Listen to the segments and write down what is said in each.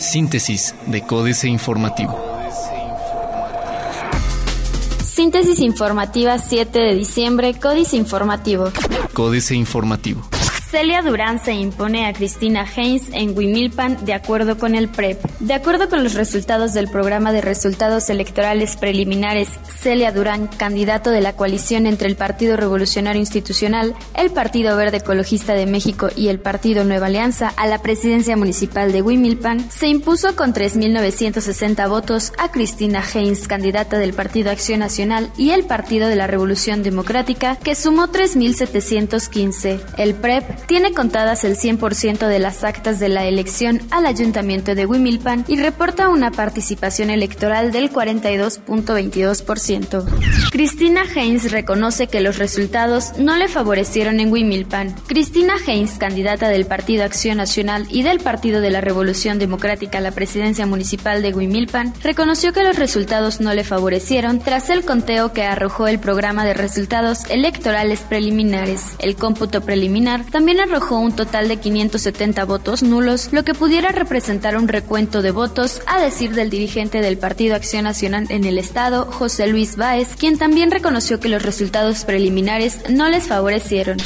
Síntesis de Códice Informativo. Síntesis informativa 7 de diciembre, Códice Informativo. Códice Informativo. Celia Durán se impone a Cristina Haynes en Wimilpan de acuerdo con el PREP. De acuerdo con los resultados del programa de resultados electorales preliminares, Celia Durán, candidato de la coalición entre el Partido Revolucionario Institucional, el Partido Verde Ecologista de México y el Partido Nueva Alianza a la presidencia municipal de Wimilpan, se impuso con 3.960 votos a Cristina Haynes, candidata del Partido Acción Nacional y el Partido de la Revolución Democrática, que sumó 3.715. El PREP tiene contadas el 100% de las actas de la elección al ayuntamiento de Wimilpan y reporta una participación electoral del 42.22%. Cristina Haynes reconoce que los resultados no le favorecieron en Wimilpan. Cristina Haynes, candidata del Partido Acción Nacional y del Partido de la Revolución Democrática a la presidencia municipal de Wimilpan, reconoció que los resultados no le favorecieron tras el conteo que arrojó el programa de resultados electorales preliminares. El cómputo preliminar también también arrojó un total de 570 votos nulos, lo que pudiera representar un recuento de votos, a decir del dirigente del Partido Acción Nacional en el Estado, José Luis Báez, quien también reconoció que los resultados preliminares no les favorecieron.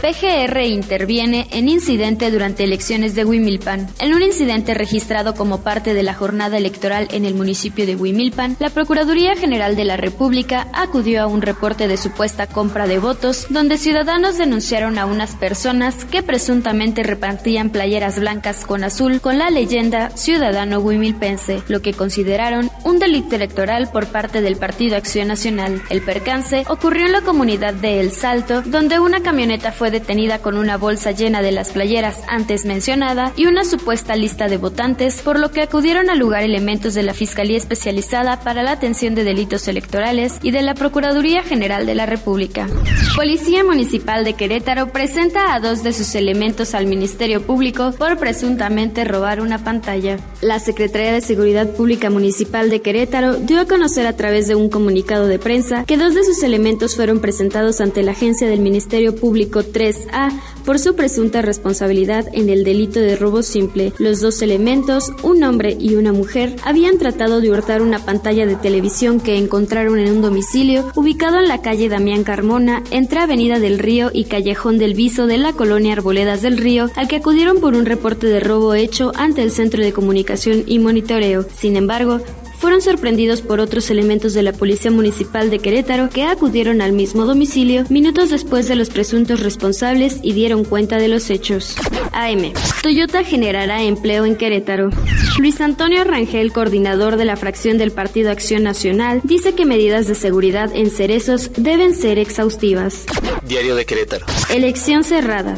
PGR interviene en incidente durante elecciones de Huimilpan. En un incidente registrado como parte de la jornada electoral en el municipio de Huimilpan, la Procuraduría General de la República acudió a un reporte de supuesta compra de votos, donde ciudadanos denunciaron a unas personas que presuntamente repartían playeras blancas con azul con la leyenda Ciudadano Huimilpense, lo que consideraron un delito electoral por parte del Partido Acción Nacional. El percance ocurrió en la comunidad de El Salto, donde una camioneta fue detenida con una bolsa llena de las playeras antes mencionada y una supuesta lista de votantes, por lo que acudieron al lugar elementos de la Fiscalía Especializada para la Atención de Delitos Electorales y de la Procuraduría General de la República. Policía Municipal de Querétaro presenta a dos de sus elementos al Ministerio Público por presuntamente robar una pantalla. La Secretaría de Seguridad Pública Municipal de Querétaro dio a conocer a través de un comunicado de prensa que dos de sus elementos fueron presentados ante la agencia del Ministerio Público 3A por su presunta responsabilidad en el delito de robo simple. Los dos elementos, un hombre y una mujer, habían tratado de hurtar una pantalla de televisión que encontraron en un domicilio ubicado en la calle Damián Carmona, entre Avenida del Río y Callejón del Viso de la colonia Arboledas del Río, al que acudieron por un reporte de robo hecho ante el Centro de Comunicación y Monitoreo. Sin embargo, fueron sorprendidos por otros elementos de la Policía Municipal de Querétaro que acudieron al mismo domicilio minutos después de los presuntos responsables y dieron cuenta de los hechos. AM. Toyota generará empleo en Querétaro. Luis Antonio Rangel, coordinador de la fracción del Partido Acción Nacional, dice que medidas de seguridad en cerezos deben ser exhaustivas. Diario de Querétaro. Elección cerrada.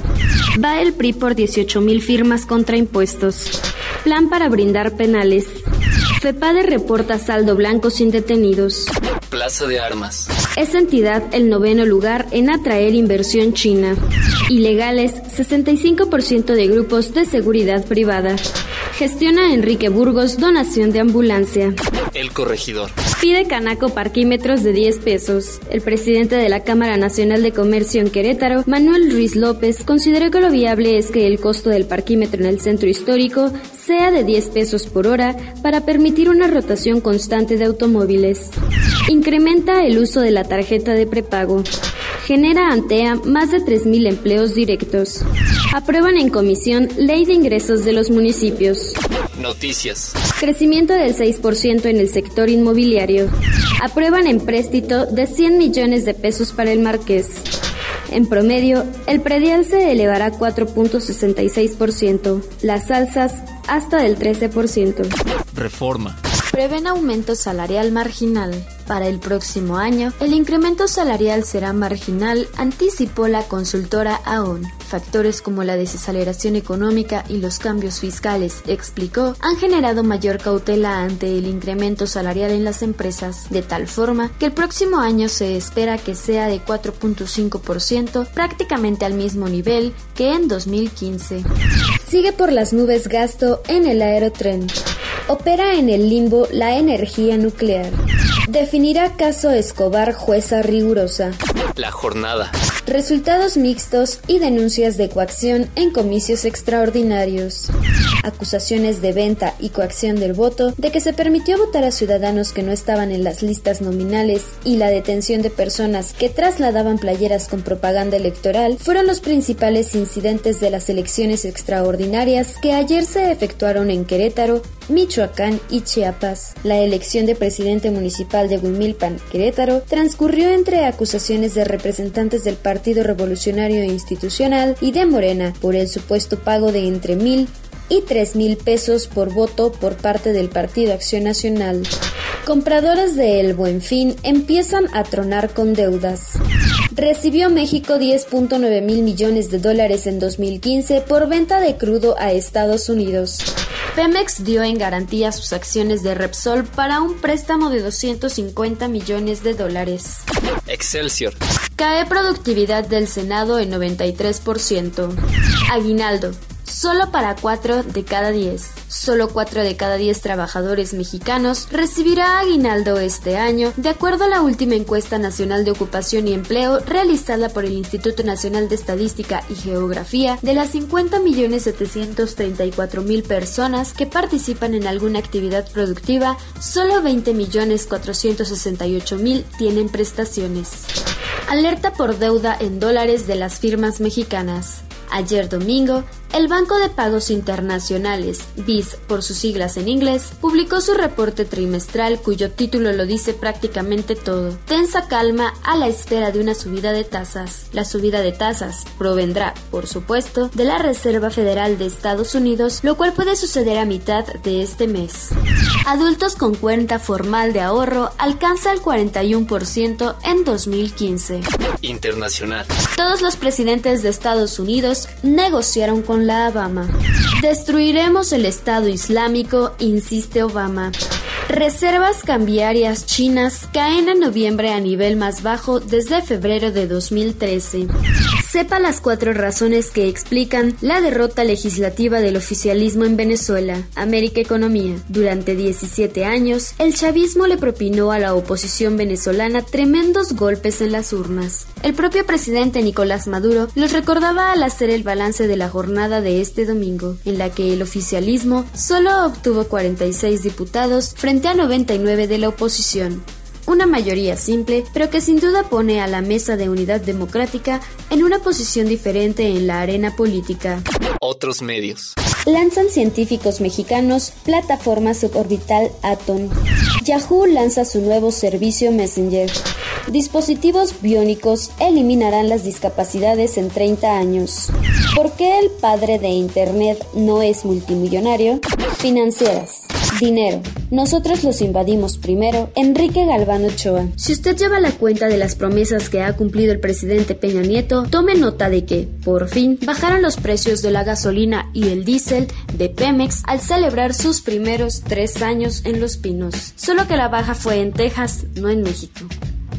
Va el PRI por 18.000 firmas contra impuestos. Plan para brindar penales. FEPADE reporta saldo blanco sin detenidos. Plaza de Armas. Es entidad el noveno lugar en atraer inversión china. Ilegales, 65% de grupos de seguridad privada. Gestiona Enrique Burgos donación de ambulancia. El corregidor. Pide Canaco parquímetros de 10 pesos. El presidente de la Cámara Nacional de Comercio en Querétaro, Manuel Ruiz López, consideró que lo viable es que el costo del parquímetro en el centro histórico sea de 10 pesos por hora para permitir una rotación constante de automóviles. Incrementa el uso de la tarjeta de prepago. Genera Antea más de 3.000 empleos directos. Aprueban en comisión Ley de Ingresos de los Municipios. Noticias. Crecimiento del 6% en el sector inmobiliario. Aprueban empréstito de 100 millones de pesos para el Marqués. En promedio, el predial se elevará 4.66%, las alzas hasta del 13%. Reforma. Prevén aumento salarial marginal. Para el próximo año, el incremento salarial será marginal, anticipó la consultora AON. Factores como la desaceleración económica y los cambios fiscales, explicó, han generado mayor cautela ante el incremento salarial en las empresas, de tal forma que el próximo año se espera que sea de 4.5%, prácticamente al mismo nivel que en 2015. Sigue por las nubes gasto en el aerotren. Opera en el limbo la energía nuclear. Definirá caso Escobar jueza rigurosa. La jornada. resultados mixtos y denuncias de coacción en comicios extraordinarios. Acusaciones de venta y coacción del voto, de que se permitió votar a ciudadanos que no estaban en las listas nominales y la detención de personas que trasladaban playeras con propaganda electoral fueron los principales incidentes de las elecciones extraordinarias que ayer se efectuaron en Querétaro, Michoacán y Chiapas. La elección de presidente municipal de Huimilpan, Querétaro, transcurrió entre acusaciones de representantes del Partido Revolucionario Institucional y de Morena por el supuesto pago de entre mil y tres mil pesos por voto por parte del Partido Acción Nacional. Compradores de El Buen Fin empiezan a tronar con deudas. Recibió México 10.9 mil millones de dólares en 2015 por venta de crudo a Estados Unidos. Pemex dio en garantía sus acciones de Repsol para un préstamo de 250 millones de dólares. Excelsior. Cae productividad del Senado en 93%. Aguinaldo. Solo para 4 de cada 10. Solo 4 de cada 10 trabajadores mexicanos recibirá aguinaldo este año, de acuerdo a la última encuesta nacional de ocupación y empleo realizada por el Instituto Nacional de Estadística y Geografía. De las 50.734.000 personas que participan en alguna actividad productiva, solo 20.468.000 tienen prestaciones. Alerta por deuda en dólares de las firmas mexicanas. Ayer domingo, el Banco de Pagos Internacionales, BIS por sus siglas en inglés, publicó su reporte trimestral cuyo título lo dice prácticamente todo. Tensa calma a la espera de una subida de tasas. La subida de tasas provendrá, por supuesto, de la Reserva Federal de Estados Unidos, lo cual puede suceder a mitad de este mes. Adultos con cuenta formal de ahorro alcanza el 41% en 2015. Internacional. Todos los presidentes de Estados Unidos negociaron con la Obama. Destruiremos el Estado Islámico, insiste Obama. Reservas cambiarias chinas caen en noviembre a nivel más bajo desde febrero de 2013. Sepa las cuatro razones que explican la derrota legislativa del oficialismo en Venezuela. América Economía. Durante 17 años, el chavismo le propinó a la oposición venezolana tremendos golpes en las urnas. El propio presidente Nicolás Maduro los recordaba al hacer el balance de la jornada de este domingo, en la que el oficialismo solo obtuvo 46 diputados frente a 99 de la oposición una mayoría simple, pero que sin duda pone a la Mesa de Unidad Democrática en una posición diferente en la arena política. Otros medios. Lanzan científicos mexicanos plataforma suborbital Atom. Yahoo lanza su nuevo servicio Messenger. Dispositivos biónicos eliminarán las discapacidades en 30 años. ¿Por qué el padre de Internet no es multimillonario? Financieras. Dinero. Nosotros los invadimos primero. Enrique Galván Ochoa. Si usted lleva la cuenta de las promesas que ha cumplido el presidente Peña Nieto, tome nota de que, por fin, bajaron los precios de la gasolina y el diésel de Pemex al celebrar sus primeros tres años en Los Pinos. Solo que la baja fue en Texas, no en México.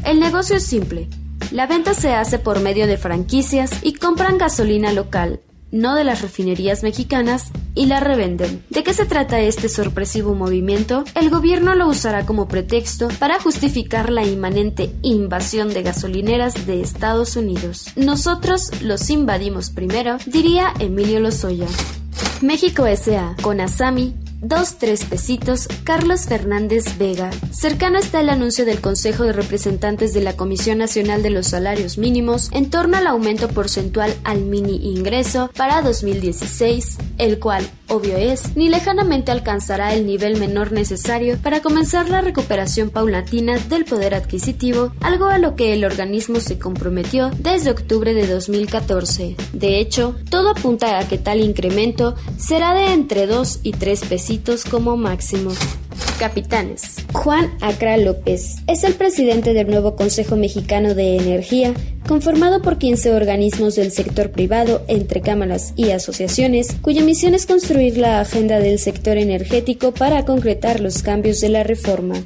El negocio es simple. La venta se hace por medio de franquicias y compran gasolina local, no de las refinerías mexicanas, y la revenden. ¿De qué se trata este sorpresivo movimiento? El gobierno lo usará como pretexto para justificar la inmanente invasión de gasolineras de Estados Unidos. Nosotros los invadimos primero, diría Emilio Lozoya. México S.A. con Asami Dos, tres pesitos, Carlos Fernández Vega. Cercano está el anuncio del Consejo de Representantes de la Comisión Nacional de los Salarios Mínimos en torno al aumento porcentual al mini ingreso para 2016, el cual, obvio es, ni lejanamente alcanzará el nivel menor necesario para comenzar la recuperación paulatina del poder adquisitivo, algo a lo que el organismo se comprometió desde octubre de 2014. De hecho, todo apunta a que tal incremento será de entre 2 y 3 pesitos como máximo. Capitanes. Juan Acra López es el presidente del nuevo Consejo Mexicano de Energía, conformado por 15 organismos del sector privado, entre cámaras y asociaciones, cuya misión es construir la agenda del sector energético para concretar los cambios de la reforma.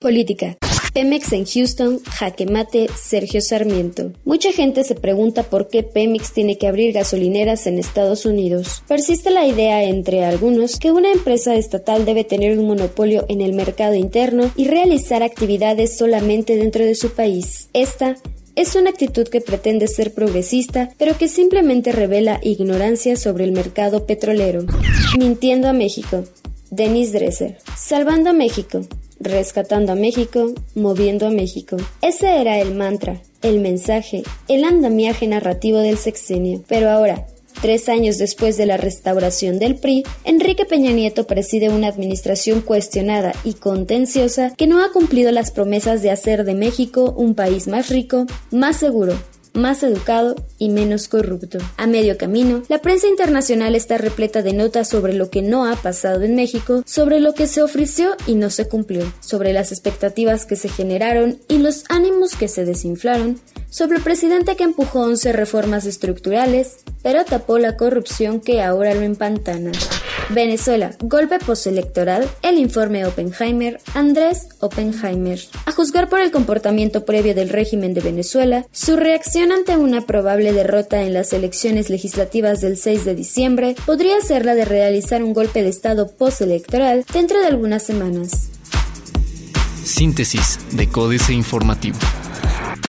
Política. Pemex en Houston, jaque mate, Sergio Sarmiento. Mucha gente se pregunta por qué Pemex tiene que abrir gasolineras en Estados Unidos. Persiste la idea entre algunos que una empresa estatal debe tener un monopolio en el mercado interno y realizar actividades solamente dentro de su país. Esta es una actitud que pretende ser progresista, pero que simplemente revela ignorancia sobre el mercado petrolero. Mintiendo a México. Denis Dresser. Salvando a México. Rescatando a México, moviendo a México. Ese era el mantra, el mensaje, el andamiaje narrativo del sexenio. Pero ahora, Tres años después de la restauración del PRI, Enrique Peña Nieto preside una administración cuestionada y contenciosa que no ha cumplido las promesas de hacer de México un país más rico, más seguro, más educado y menos corrupto. A medio camino, la prensa internacional está repleta de notas sobre lo que no ha pasado en México, sobre lo que se ofreció y no se cumplió, sobre las expectativas que se generaron y los ánimos que se desinflaron, sobre el presidente que empujó 11 reformas estructurales, pero tapó la corrupción que ahora lo empantana. Venezuela, golpe postelectoral, el informe Oppenheimer, Andrés Oppenheimer. A juzgar por el comportamiento previo del régimen de Venezuela, su reacción ante una probable derrota en las elecciones legislativas del 6 de diciembre podría ser la de realizar un golpe de Estado postelectoral dentro de algunas semanas. Síntesis de Códice Informativo.